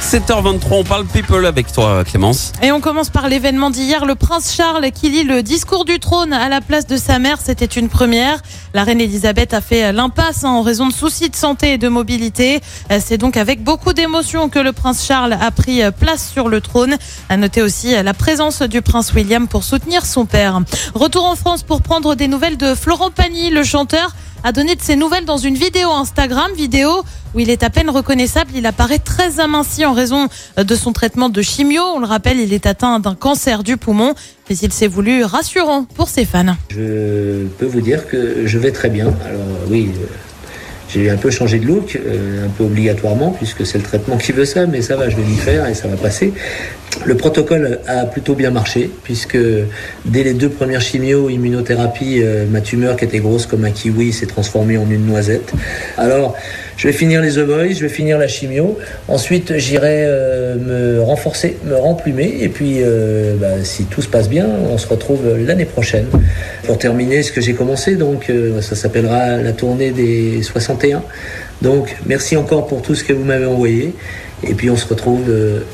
7h23, on parle people avec toi Clémence. Et on commence par l'événement d'hier, le prince Charles qui lit le discours du trône à la place de sa mère, c'était une première. La reine Elisabeth a fait l'impasse en raison de soucis de santé et de mobilité. C'est donc avec beaucoup d'émotion que le prince Charles a pris place sur le trône. À noter aussi la présence du prince William pour soutenir son père. Retour en France pour prendre des nouvelles de Florent Pagny, le chanteur a donné de ses nouvelles dans une vidéo Instagram, vidéo où il est à peine reconnaissable. Il apparaît très aminci en raison de son traitement de chimio. On le rappelle, il est atteint d'un cancer du poumon, mais il s'est voulu rassurant pour ses fans. Je peux vous dire que je vais très bien. Alors oui, euh, j'ai un peu changé de look, euh, un peu obligatoirement, puisque c'est le traitement qui veut ça, mais ça va, je vais m'y faire et ça va passer. Le protocole a plutôt bien marché, puisque dès les deux premières chimio, immunothérapie, euh, ma tumeur qui était grosse comme un kiwi s'est transformée en une noisette. Alors, je vais finir les Voice, je vais finir la chimio. Ensuite, j'irai euh, me renforcer, me remplumer. Et puis, euh, bah, si tout se passe bien, on se retrouve l'année prochaine pour terminer ce que j'ai commencé. Donc, ça s'appellera la tournée des 61. Donc, merci encore pour tout ce que vous m'avez envoyé. Et puis, on se retrouve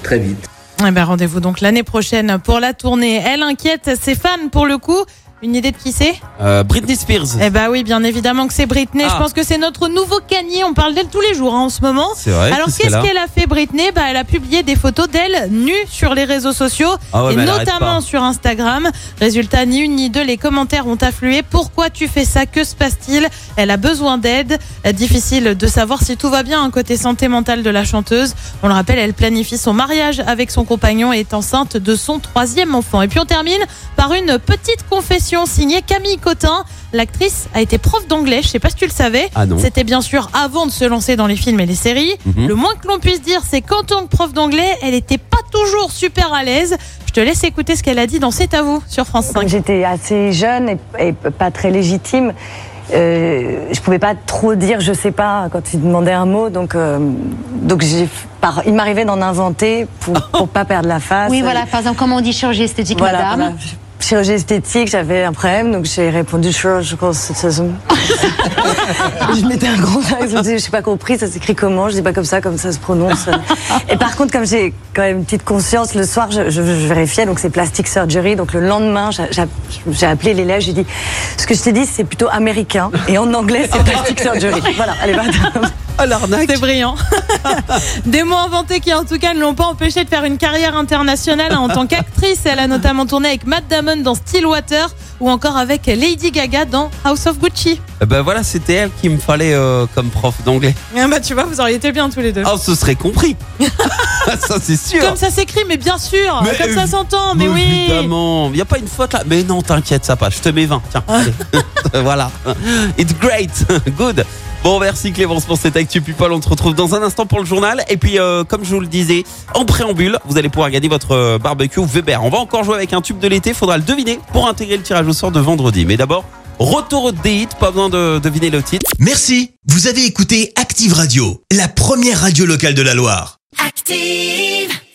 très vite. Eh ben, rendez-vous donc l'année prochaine pour la tournée. Elle inquiète ses fans pour le coup. Une idée de qui c'est Euh, Britney Spears. Eh ben oui, bien évidemment que c'est Britney. Ah. Je pense que c'est notre nouveau canier. On parle d'elle tous les jours hein, en ce moment. C'est vrai, Alors qu'est-ce qu'elle a fait Britney? Bah elle a publié des photos d'elle nue sur les réseaux sociaux Ah ouais, et notamment sur Instagram. Résultat ni une ni deux, les commentaires ont afflué. Pourquoi tu fais ça? Que se passe-t-il? Elle a besoin d'aide. Difficile de savoir si tout va bien un côté santé mentale de la chanteuse. On le rappelle, elle planifie son mariage avec son compagnon et est enceinte de son troisième enfant. Et puis on termine par une petite confession signée Camille Cotin. L'actrice a été prof d'anglais, je sais pas si tu le savais. Ah non. C'était bien sûr avant de se lancer dans les films et les séries. Mhm. Le moins que l'on puisse dire, c'est qu'en tant que prof d'anglais, elle n'était pas toujours super à l'aise. Je te laisse écouter ce qu'elle a dit dans C'est à vous sur France 5. Quand j'étais assez jeune et, et pas très légitime, euh, je pouvais pas trop dire je sais pas quand il demandait un mot, donc euh, donc j'ai par, il m'arrivait d'en inventer pour pour pas perdre la face. Oui, voilà, par exemple, comment on dit chirurgie esthétique, Voilà, madame voilà. Chirurgie esthétique, j'avais un problème, donc j'ai répondu surgical cessation. je mettais un grand accent, je dis, je sais pas compris, ça s'écrit comment, je dis pas comme ça, comme ça se prononce. Et par contre, comme j'ai quand même une petite conscience, le soir, je, je, je vérifiais, donc c'est plastic surgery, donc le lendemain, j'ai- appelé l'élève, j'ai dit, ce que je t'ai dit, c'est plutôt américain, et en anglais, c'est plastic surgery. Voilà, allez, va. L'arnaque. C'est brillant. Des mots inventés qui, en tout cas, ne l'ont pas empêché de faire une carrière internationale en tant qu'actrice. Elle a notamment tourné avec Matt Damon dans Stillwater ou encore avec Lady Gaga dans House of Gucci. Eh Ben voilà, c'était elle qu'il me fallait euh, comme prof d'anglais. Ah bah tu vois, vous auriez été bien tous les deux. Oh, ce serait compris. ça c'est sûr. Comme ça s'écrit, mais bien sûr, Mais comme ça s'entend, mais oui. Évidemment, il y a pas une faute là. Mais non, t'inquiète, ça passe. Je te mets 20. Tiens, allez. voilà. It's great. Good. Bon, merci Clémence pour cette Actu People. On se retrouve dans un instant pour le journal. Et puis, euh, comme je vous le disais, en préambule, vous allez pouvoir gagner votre euh, barbecue Weber. On va encore jouer avec un tube de l'été. Faudra le deviner pour intégrer le tirage au sort de vendredi. Mais d'abord, retour des hits. Pas besoin de deviner le titre. Merci, vous avez écouté Active Radio, la première radio locale de la Loire. Active.